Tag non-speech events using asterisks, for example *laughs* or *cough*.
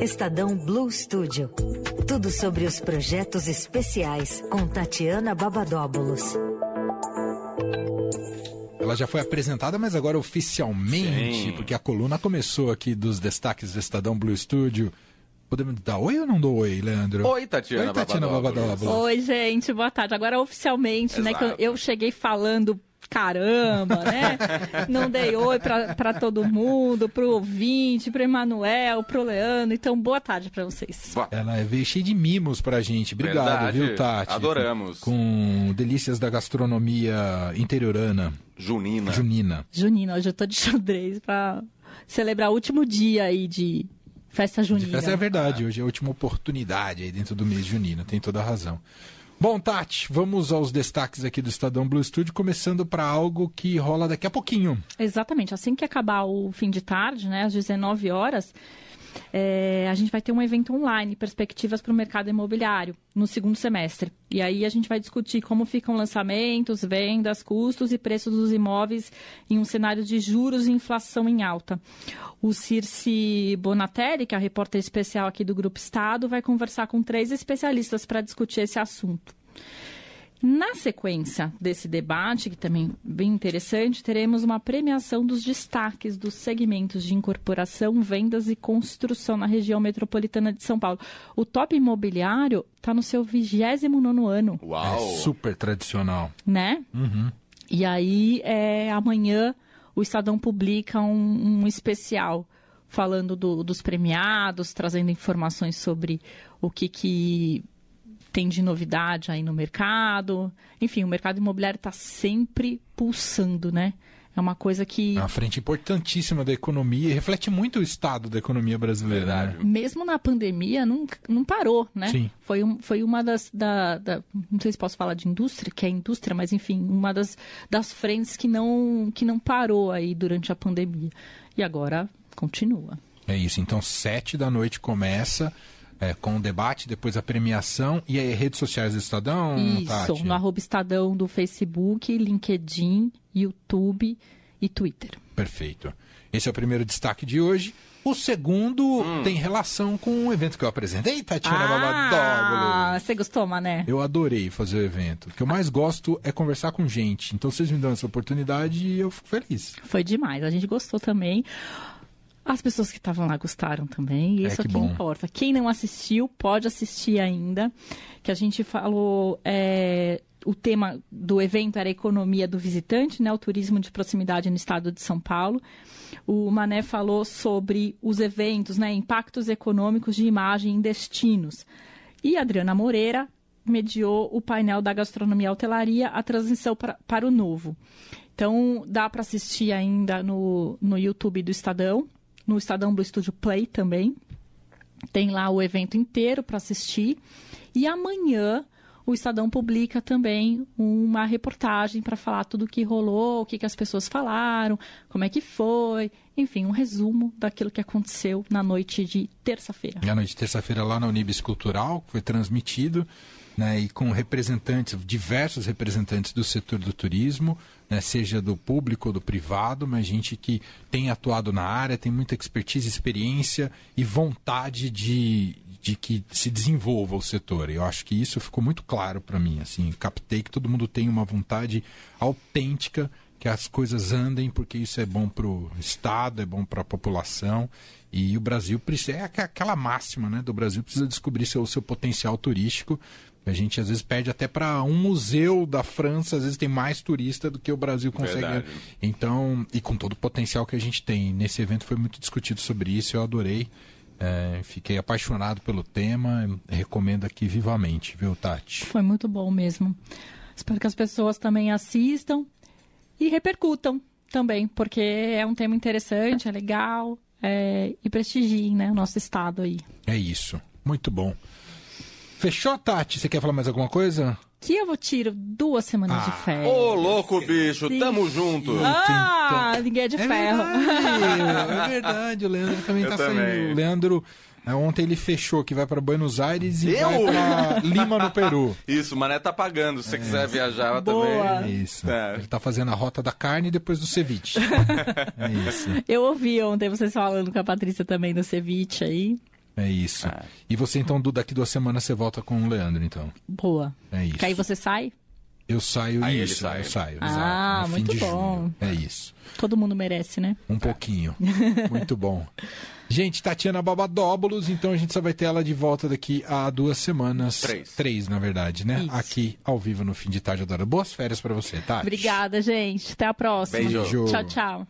Estadão Blue Studio. Tudo sobre os projetos especiais com Tatiana Babadóbulos. Ela já foi apresentada, mas agora oficialmente, Sim. porque a coluna começou aqui dos destaques do Estadão Blue Studio. Podemos dar oi ou não dou oi, Leandro? Oi, Tatiana Oi, Tatiana Babadóbulos. Babadóbulos. Oi, gente, boa tarde. Agora oficialmente, né? Que eu, Exato. eu cheguei falando caramba, né? Não dei oi pra, pra todo mundo, pro ouvinte, pro Emanuel, pro Leandro. Então, boa tarde pra vocês. Ela veio cheia de mimos pra gente. Obrigado, Verdade. viu, Tati? Adoramos. Com delícias da gastronomia interiorana, Junina. junina. Junina, hoje eu tô de xadrez pra celebrar o último dia aí de festa junina. Essa é a verdade, hoje é a última oportunidade aí dentro do mês junino, tem toda a razão. Bom, Tati, vamos aos destaques aqui do Estadão Blue Studio, começando para algo que rola daqui a pouquinho. Exatamente. Assim que acabar o fim de tarde, né, às 19 horas, é, a gente vai ter um evento online, perspectivas para o mercado imobiliário, no segundo semestre. E aí a gente vai discutir como ficam lançamentos, vendas, custos e preços dos imóveis em um cenário de juros e inflação em alta. O Circe Bonatelli, que é a repórter especial aqui do Grupo Estado, vai conversar com três especialistas para discutir esse assunto. Na sequência desse debate, que também é bem interessante, teremos uma premiação dos destaques dos segmentos de incorporação, vendas e construção na região metropolitana de São Paulo. O top imobiliário está no seu 29 ano, Uau. É super tradicional. né? E aí, é, amanhã, o Estadão publica um, um especial falando do- dos premiados, trazendo informações sobre o que, que tem de novidade aí no mercado. Enfim, o mercado imobiliário está sempre pulsando, né? É uma coisa que, É uma frente importantíssima da economia e reflete muito o estado da economia brasileira. Né? mesmo na pandemia, não, não parou, né? Sim. Foi, um, foi uma das. Da, da- não sei se posso falar de indústria, que é indústria, mas enfim, uma das, das frentes que não, que não parou aí durante a pandemia. E agora continua. É isso. Então, sete da noite começa é, com o debate, depois a premiação e aí redes sociais do Estadão. Isso, Tati? no arroba Estadão do Facebook, LinkedIn, YouTube e Twitter. Perfeito. Esse é o primeiro destaque de hoje. O segundo Hum. tem relação com um evento que eu apresentei, Tatiana Ah, você gostou, Mané? Eu adorei fazer o evento. O que eu mais gosto é conversar com gente. Então, vocês me dão essa oportunidade e eu fico feliz. Foi demais, a gente gostou também. As pessoas que estavam lá gostaram também, e É, isso que é que importa. Quem não assistiu, pode assistir ainda, que a gente falou, é, o tema do evento era a economia do visitante, né, o turismo de proximidade no estado de São Paulo. O Mané falou sobre os eventos, né, impactos econômicos de imagem em destinos. E a Adriana Moreira mediou o painel da gastronomia e hotelaria, a transição pra, para o novo. Então, dá para assistir ainda no, no YouTube do Estadão, no Estadão Blue Studio Play também. Tem lá o evento inteiro para assistir. E amanhã o Estadão publica também uma reportagem para falar tudo o que rolou, o que, que as pessoas falaram, como é que foi, enfim, um resumo daquilo que aconteceu na noite de terça-feira. À noite de terça-feira lá na Unibis Cultural, foi transmitido, né, e com representantes, diversos representantes do setor do turismo, né, seja do público ou do privado, mas gente que tem atuado na área, tem muita expertise, experiência e vontade de, de que se desenvolva o setor. Eu acho que isso ficou muito claro para mim. Assim, captei que todo mundo tem uma vontade autêntica que as coisas andem, porque isso é bom para o Estado, é bom para a população. E o Brasil precisa. É aqu- aquela máxima, né? Do Brasil precisa descobrir seu, seu potencial turístico. A gente às vezes perde até para um museu da França, às vezes tem mais turista do que o Brasil consegue. Verdade. Então, e com todo o potencial que a gente tem. Nesse evento foi muito discutido sobre isso, eu adorei. É, fiquei apaixonado pelo tema, recomendo aqui vivamente, viu, Tati? Foi muito bom mesmo. Espero que as pessoas também assistam e repercutam também, porque é um tema interessante, é legal é, e prestigiem né, o nosso estado aí. É isso. Muito bom. Fechou, Tati? Você quer falar mais alguma coisa? Que eu vou tiro duas semanas de Ah, férias. Ô, louco, bicho, Sim. tamo junto. Ah, ninguém é de ferro. verdade, é verdade. O Leandro *laughs* também Eu tá também. saindo. O Leandro, é, ontem ele fechou que vai para Buenos Aires e Eu? vai para Lima, no Peru. *laughs* Isso, o Mané tá pagando. Se você quiser viajar Boa. É também. isso. É. Ele tá fazendo a rota da carne depois do ceviche. *laughs* é isso. Eu ouvi ontem vocês falando com a Patrícia também do ceviche aí. É isso. É. E você, então, daqui duas semanas você volta com o Leandro, então. Boa. É isso. Que aí você sai? Eu saio Aí isso, sai. eu saio. Ah, exato, muito bom. junho. É isso. Todo mundo merece, né? Um pouquinho. *laughs* Muito bom. Gente, Tatiana Babadóbulos, então a gente só vai ter ela de volta daqui a duas semanas. Três. Três, na verdade, né? Isso. Aqui, ao vivo, no fim de tarde adora. Boas férias pra você, tá? Obrigada, gente. Até a próxima. Beijo. Beijo. Tchau, tchau.